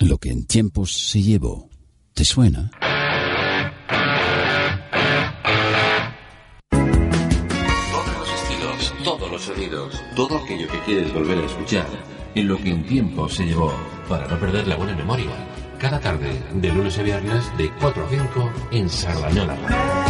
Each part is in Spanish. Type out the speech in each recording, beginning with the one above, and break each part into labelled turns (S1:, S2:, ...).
S1: Lo que en tiempos se llevó, ¿te suena?
S2: Todos los estilos, todos los sonidos, todo aquello que quieres volver a escuchar, en lo que en tiempo se llevó, para no perder la buena memoria, cada tarde, de lunes a viernes, de 4 a 5, en Sardañola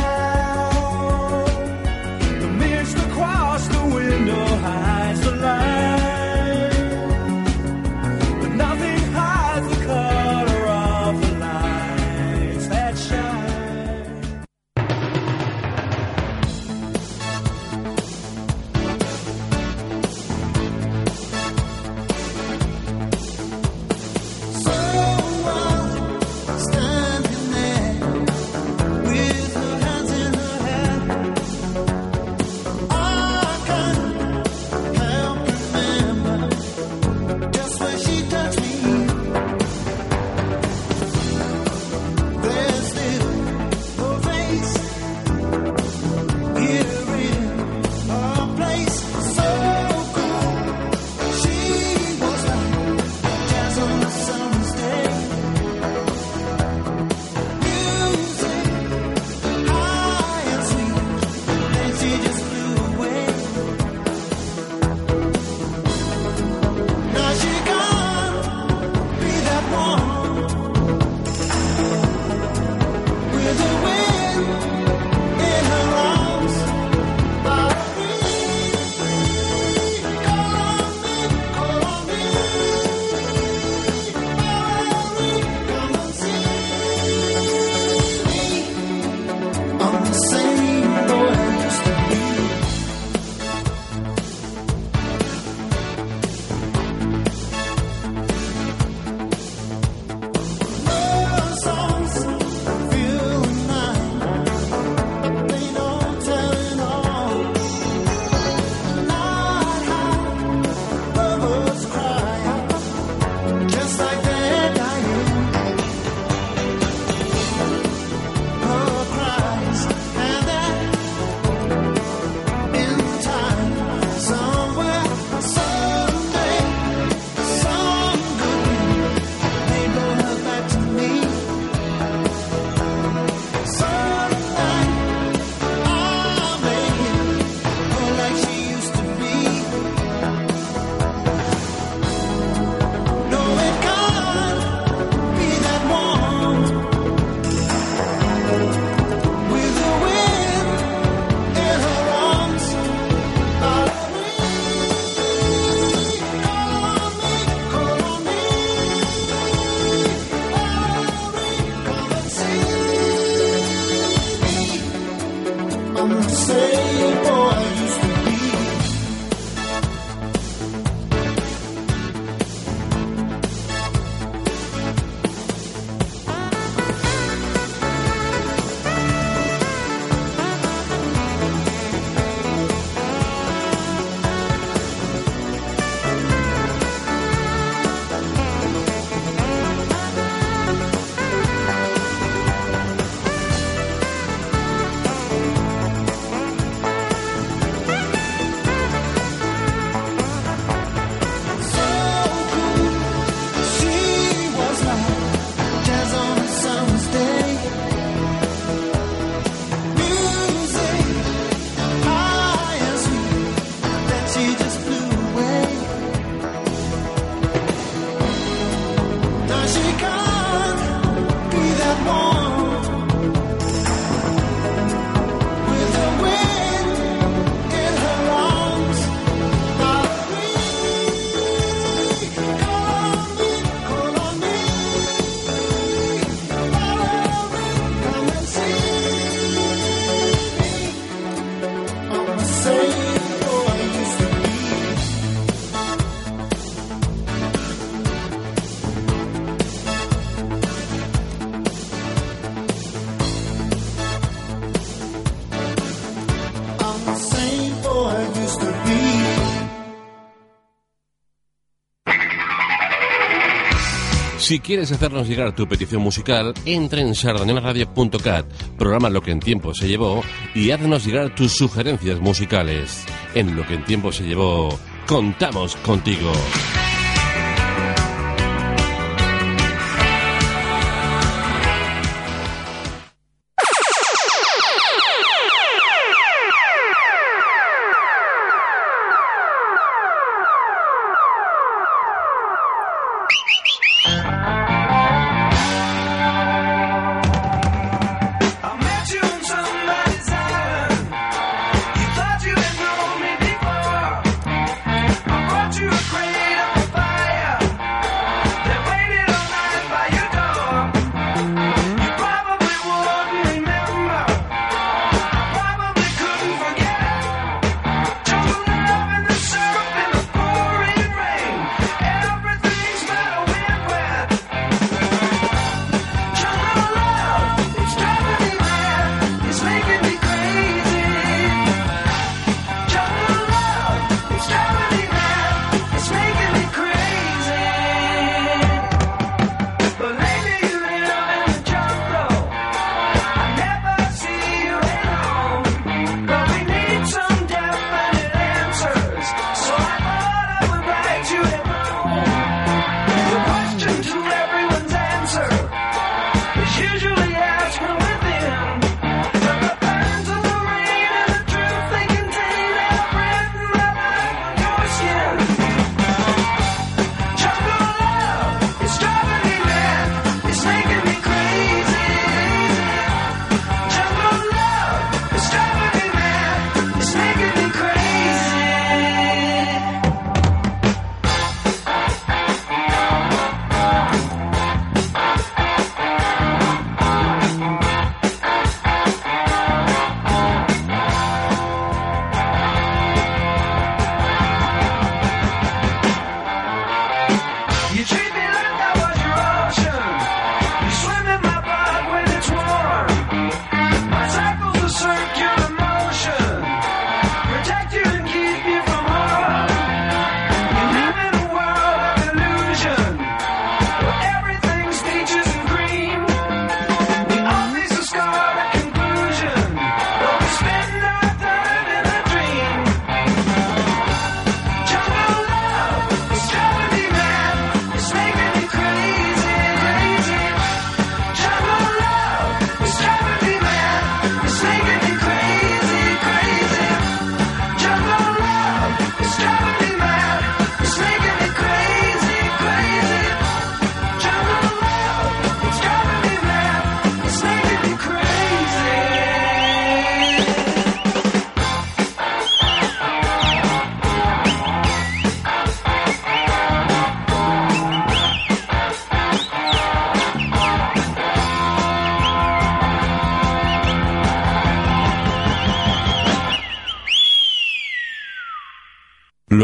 S2: Si quieres hacernos llegar tu petición musical, entra en sardanemaradio.cat, programa Lo que en tiempo se llevó y haznos llegar tus sugerencias musicales. En Lo que en tiempo se llevó, contamos contigo.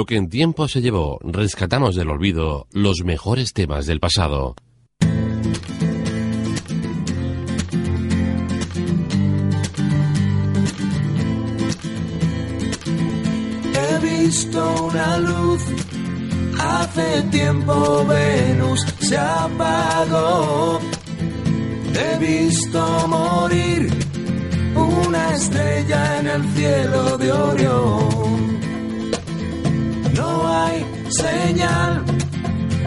S2: Que en tiempo se llevó, rescatamos del olvido los mejores temas del pasado.
S3: He visto una luz, hace tiempo Venus se apagó. He visto morir una estrella en el cielo de Orión. No hay señal,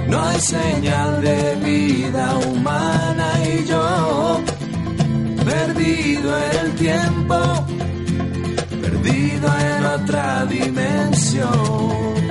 S3: no hay señal de vida humana y yo, perdido el tiempo, perdido en otra dimensión.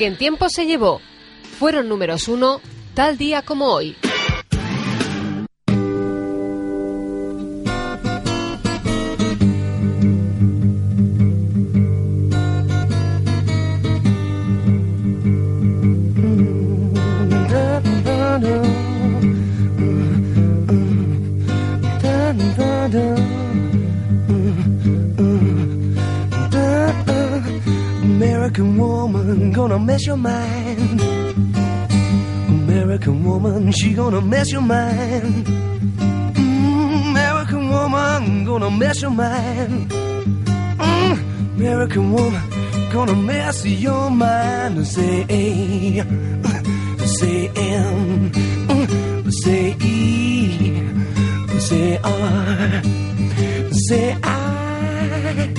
S4: Que en tiempo se llevó fueron números uno tal día como hoy.
S3: She gonna mess your mind. Mm, American woman gonna mess your mind. Mm, American woman gonna mess your mind. Say A, say M, mm, say E, say R, say i,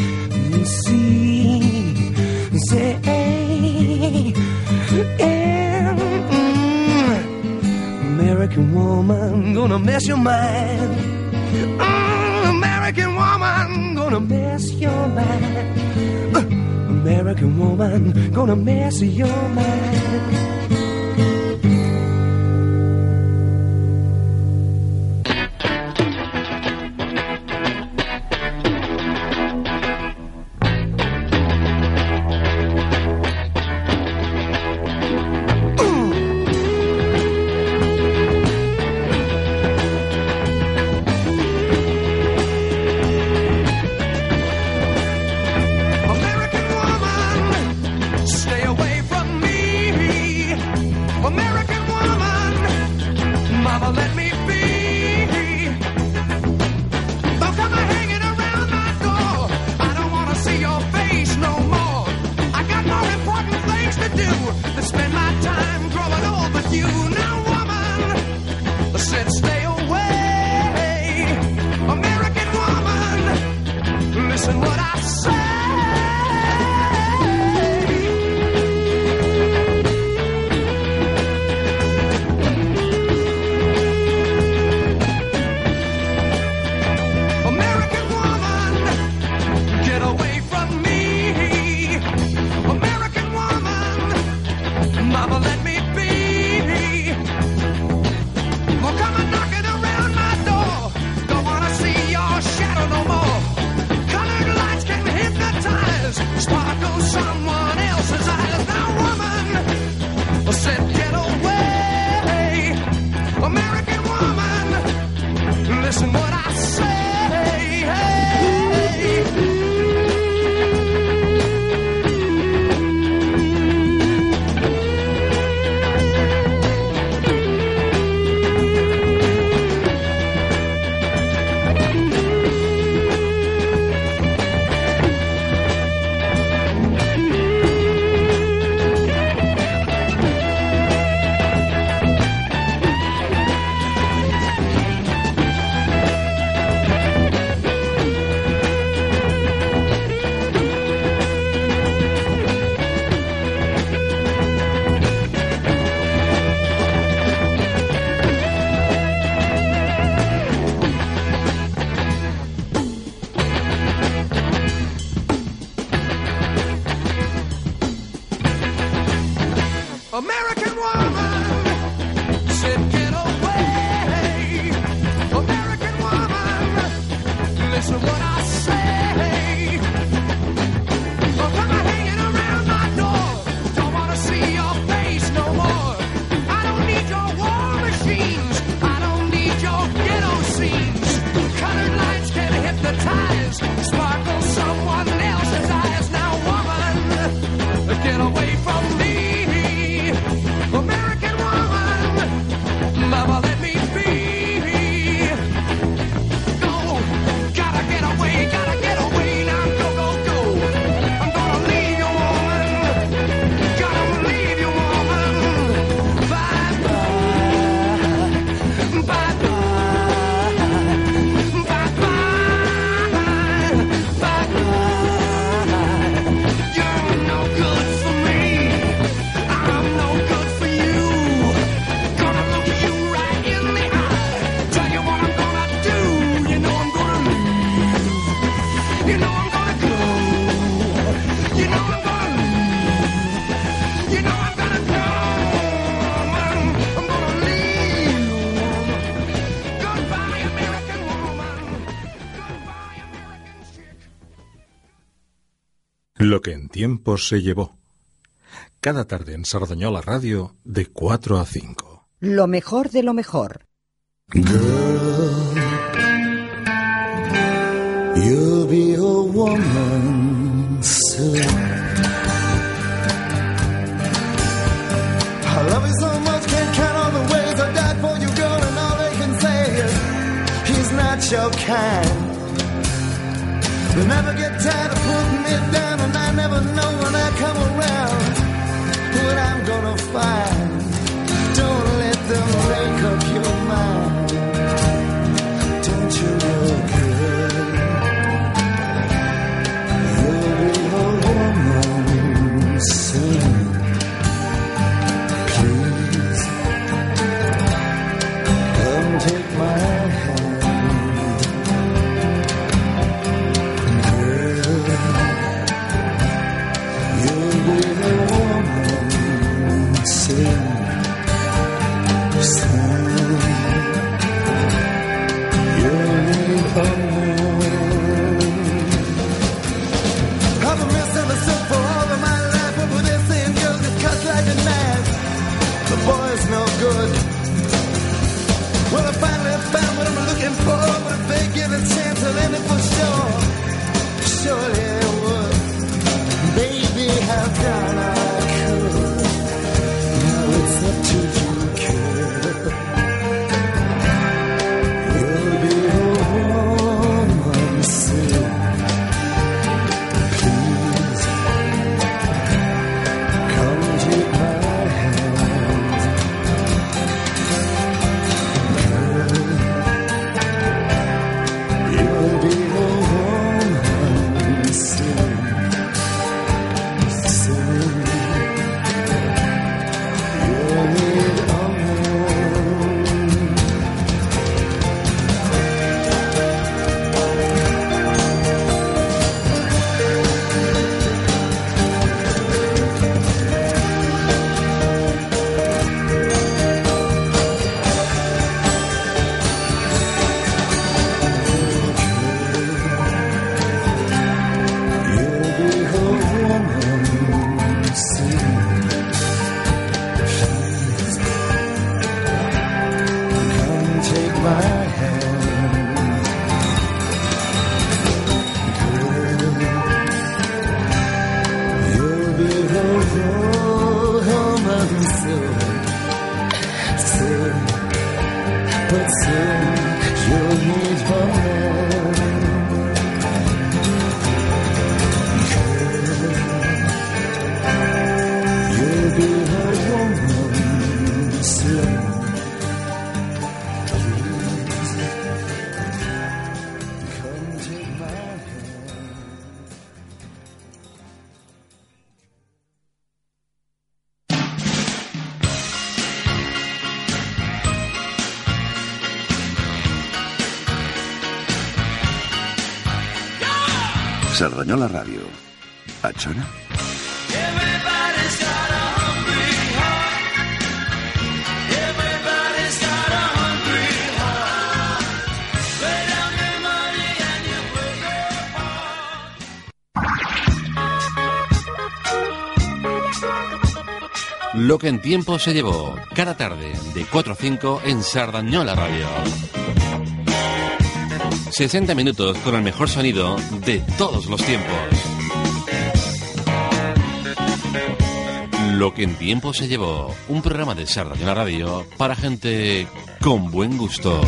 S3: say A. A American woman, gonna mess your mind. Mm, American woman, gonna mess your mind. Uh, American woman, gonna mess your mind.
S5: tiempo se llevó. Cada tarde en Sardañola Radio de 4 a 5.
S6: Lo mejor de lo mejor.
S3: I love so much, can't count all the ways I for you, girl, and all can say he's not your kind. Never get tired of putting it down, I never know when I
S2: come around what I'm gonna find. Don't let them break up. artık Yılmayız Española Radio. ¿Pachona?
S7: Lo que en tiempo se llevó, cada tarde, de 4 a 5 en Sardañola Radio. 60 minutos con el mejor sonido de todos los tiempos. Lo que en tiempo se llevó, un programa de Sarda de la Radio para gente con buen gusto.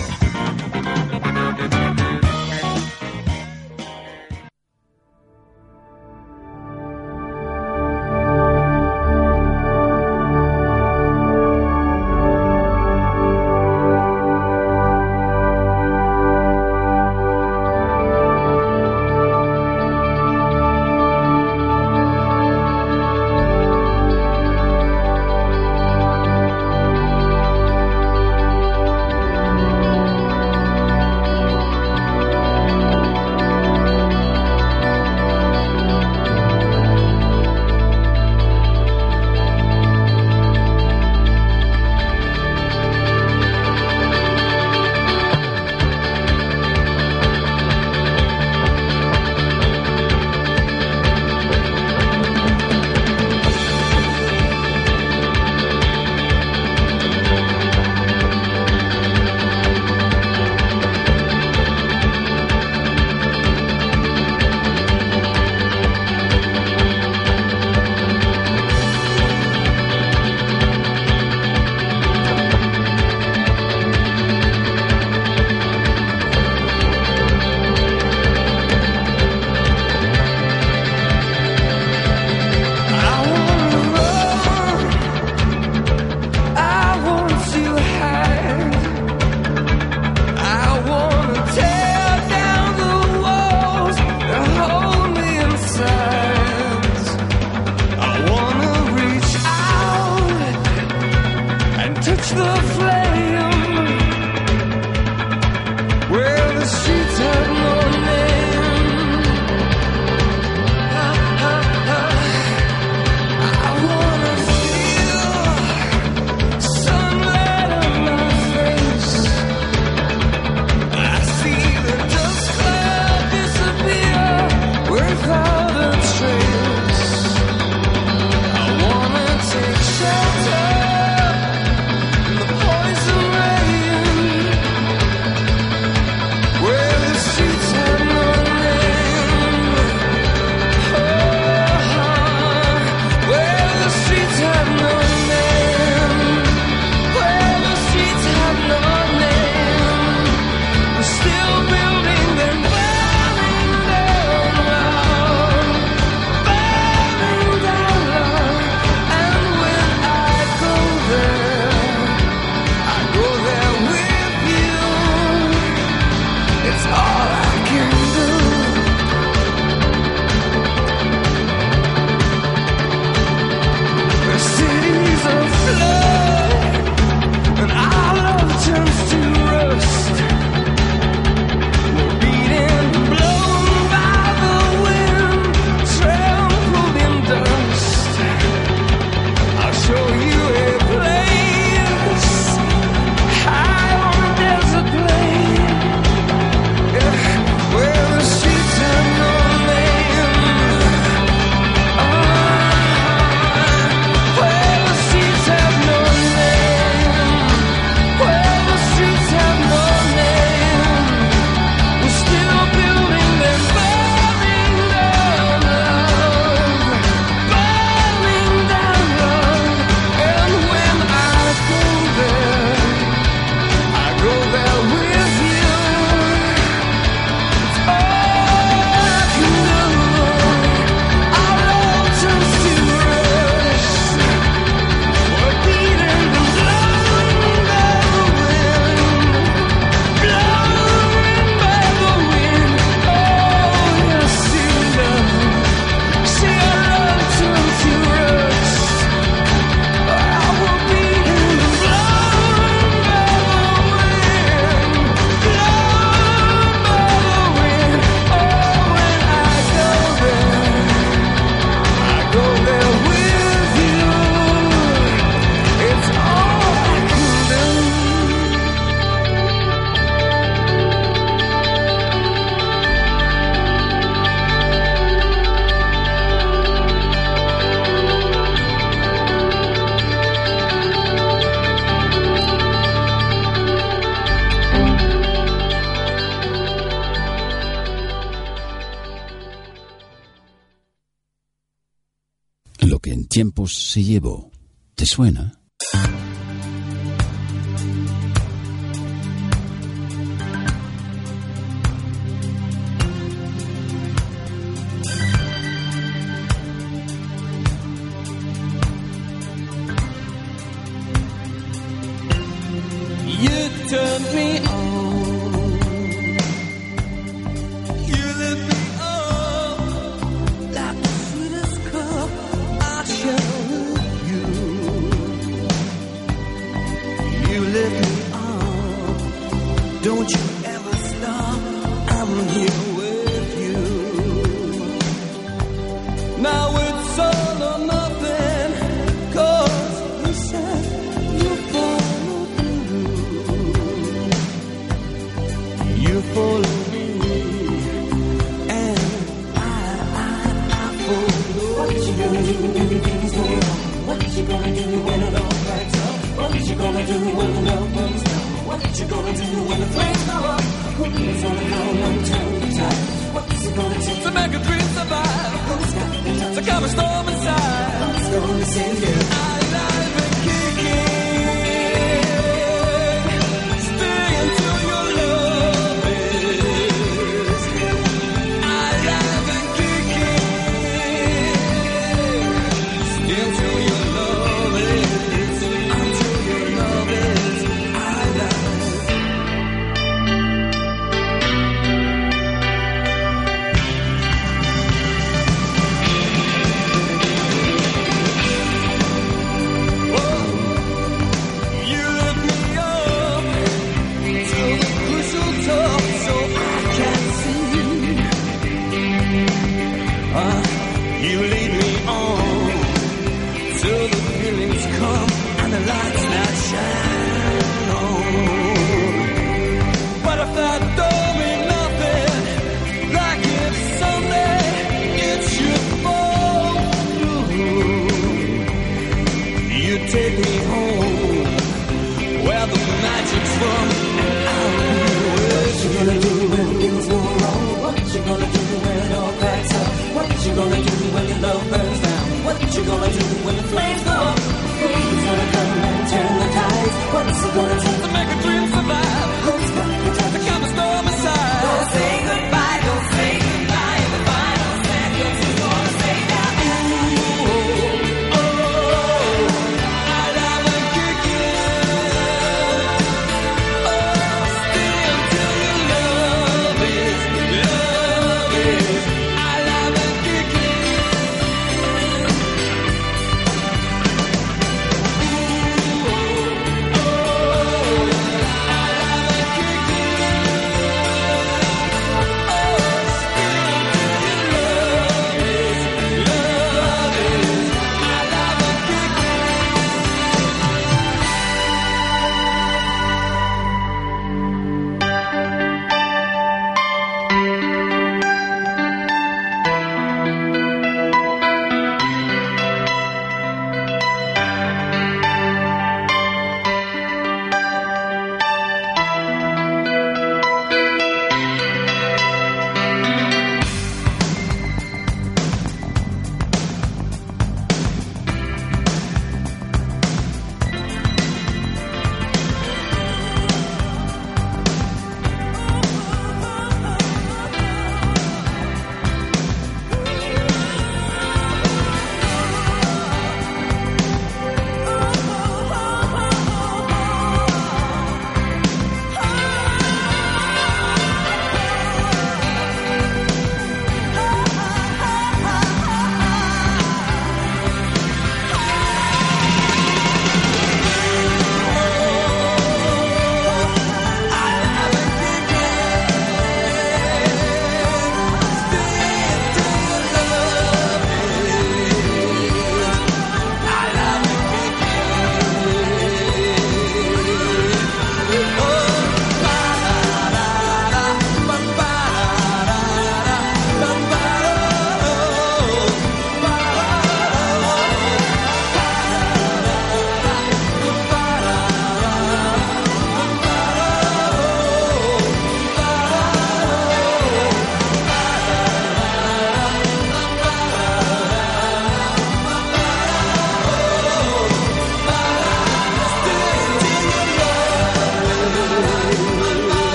S3: Se llevó. ¿Te suena?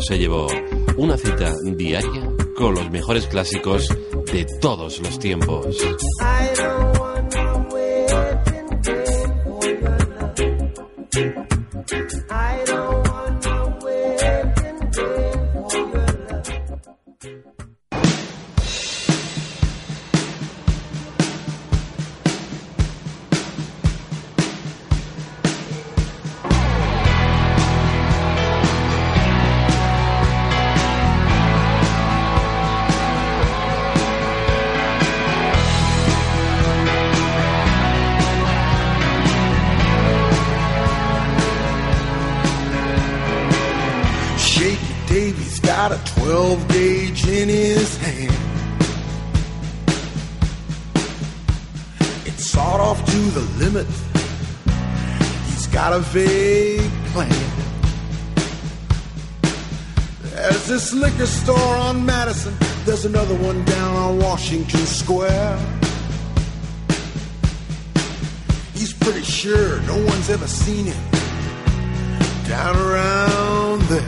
S2: Se llevó una cita diaria con los mejores clásicos de todos los tiempos.
S8: ever seen it down around there.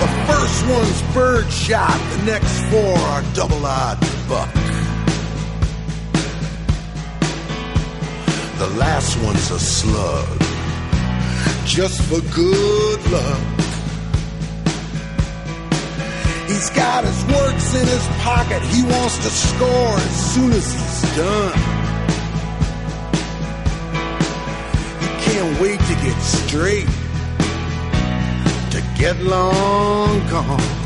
S8: The first one's birdshot, the next four are double-eyed buck. the last one's a slug. Just for good luck. He's got his works in his pocket. He wants to score as soon as he's done. He can't wait to get straight, to get long gone.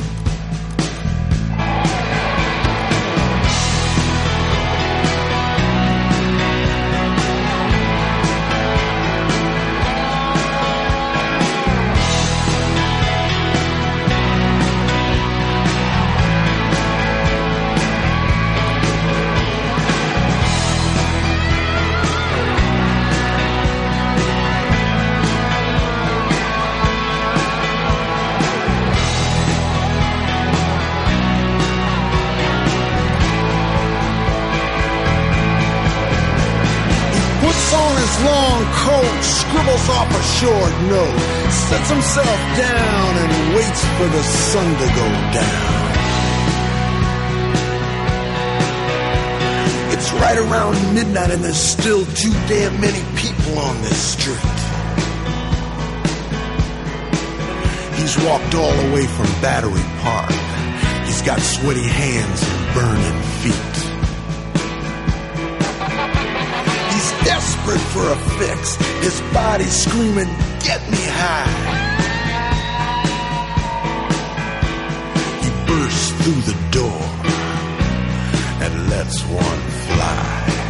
S8: Short note, sets himself down and waits for the sun to go down. It's right around midnight and there's still too damn many people on this street. He's walked all the way from Battery Park. He's got sweaty hands and burning feet. Desperate for a fix. His body screaming, get me high. He bursts through the door and lets one fly.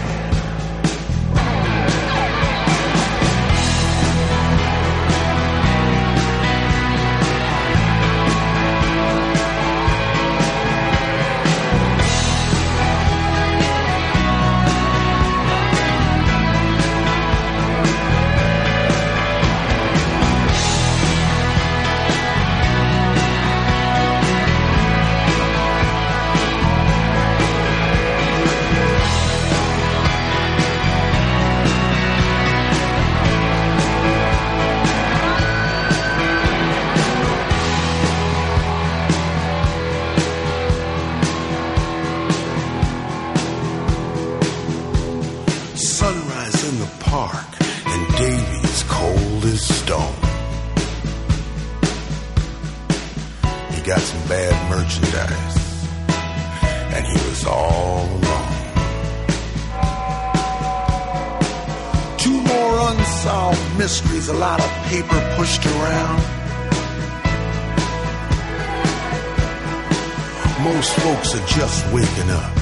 S8: Just waking up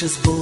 S9: just bull.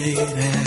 S9: day that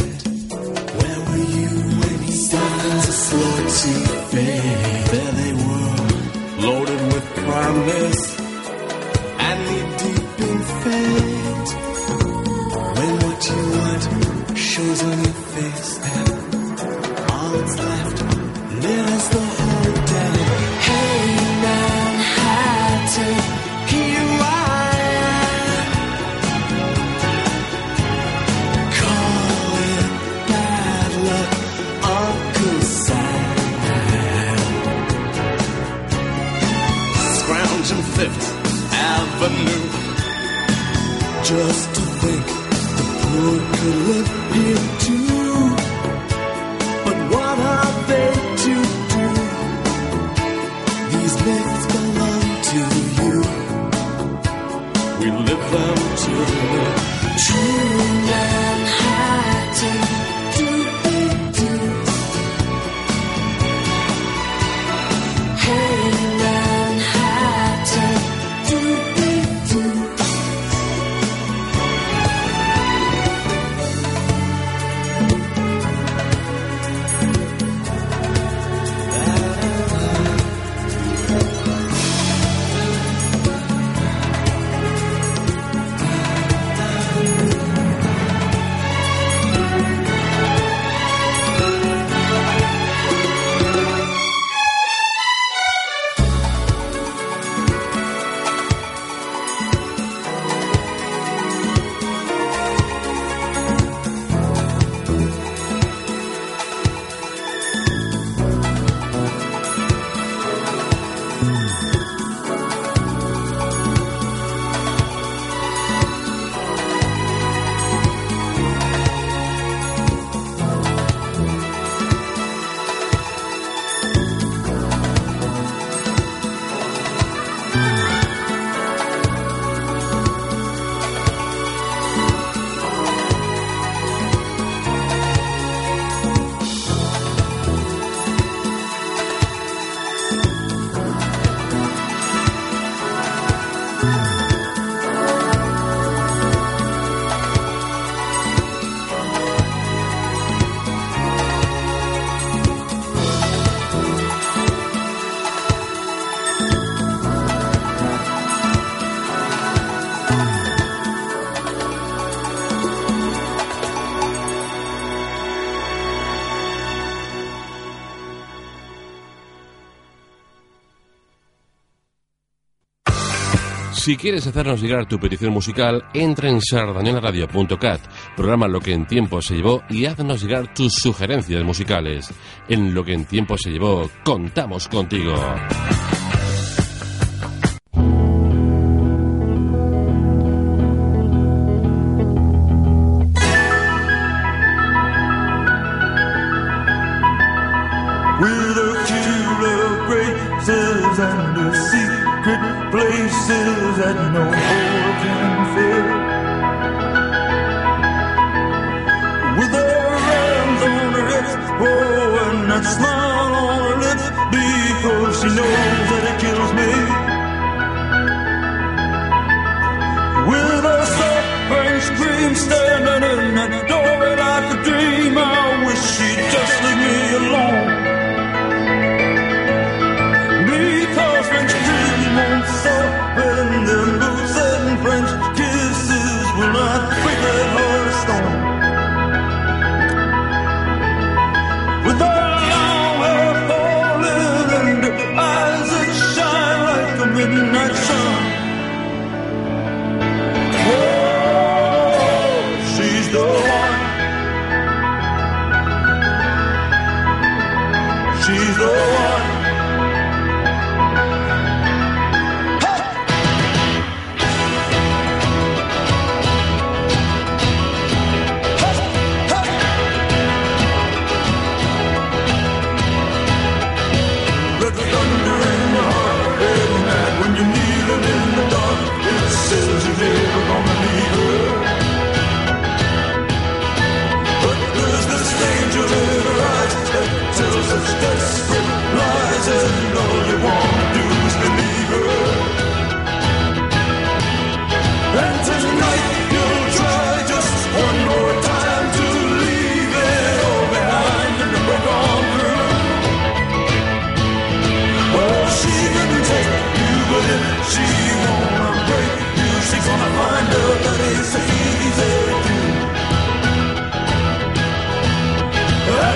S7: Si quieres hacernos llegar tu petición musical, entra en sardañolaradio.cat, programa Lo que en tiempo se llevó y haznos llegar tus sugerencias musicales. En Lo que en tiempo se llevó, contamos contigo.
S10: Places that no more can fill. With her hands on her hips, oh, and that smile on her lips, because she knows that it kills me. With a soft French cream standing in that doorway like a dream, I wish she'd just leave me alone.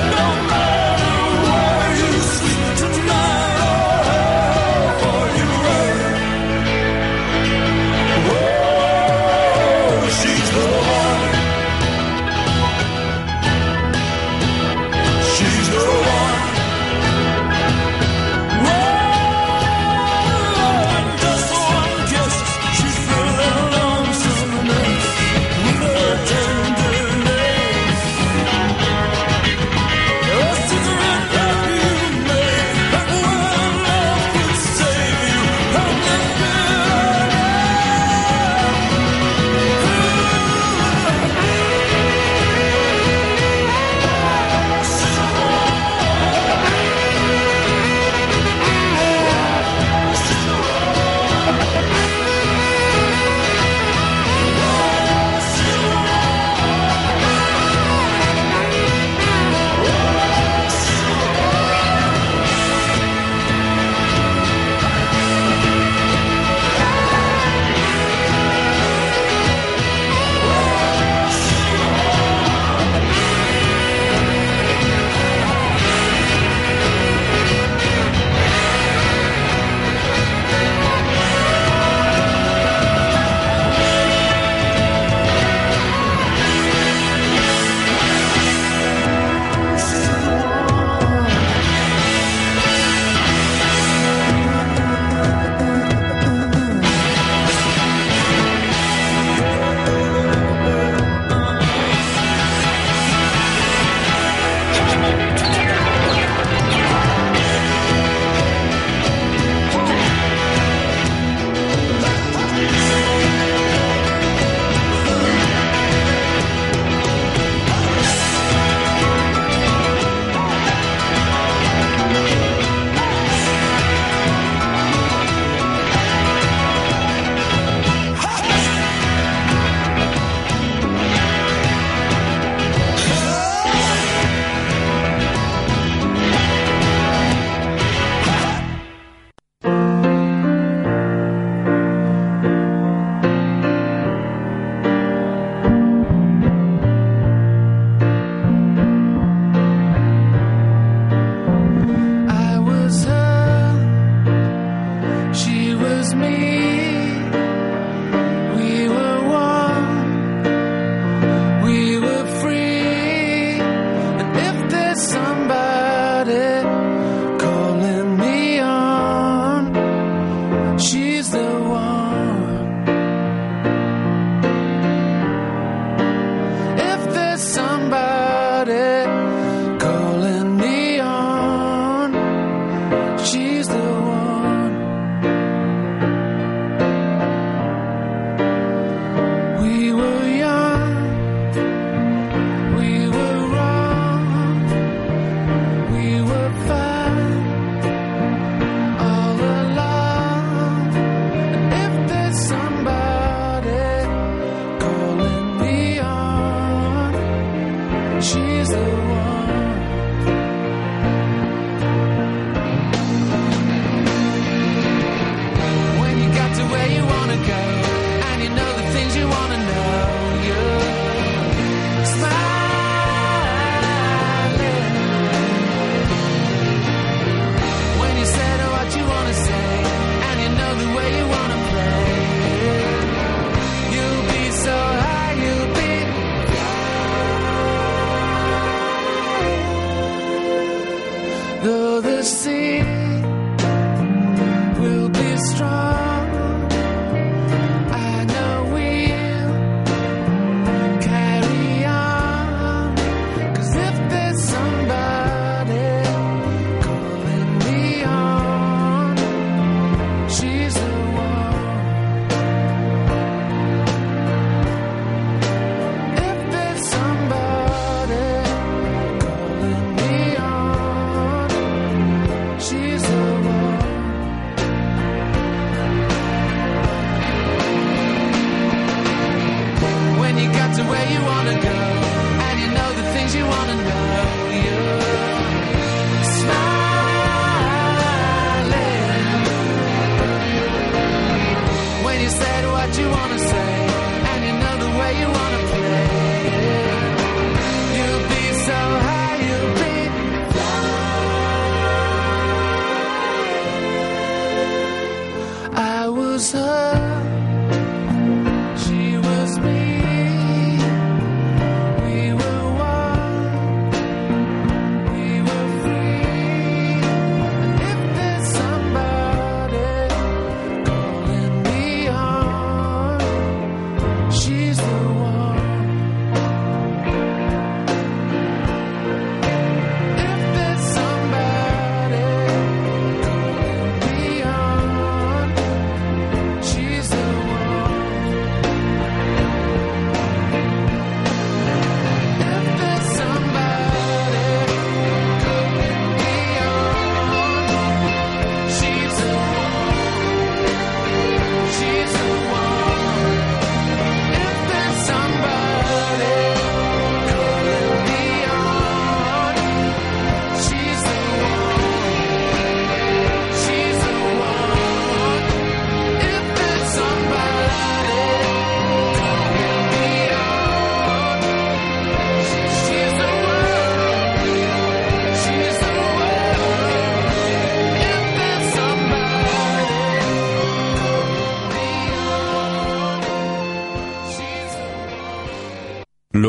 S3: no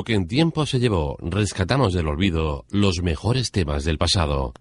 S3: que en tiempo se llevó, rescatamos del olvido los mejores temas del pasado.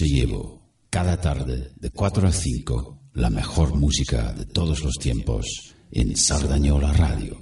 S1: Se llevó. Cada tarde, de 4 a 5, la mejor música de todos los tiempos en Sardañola Radio.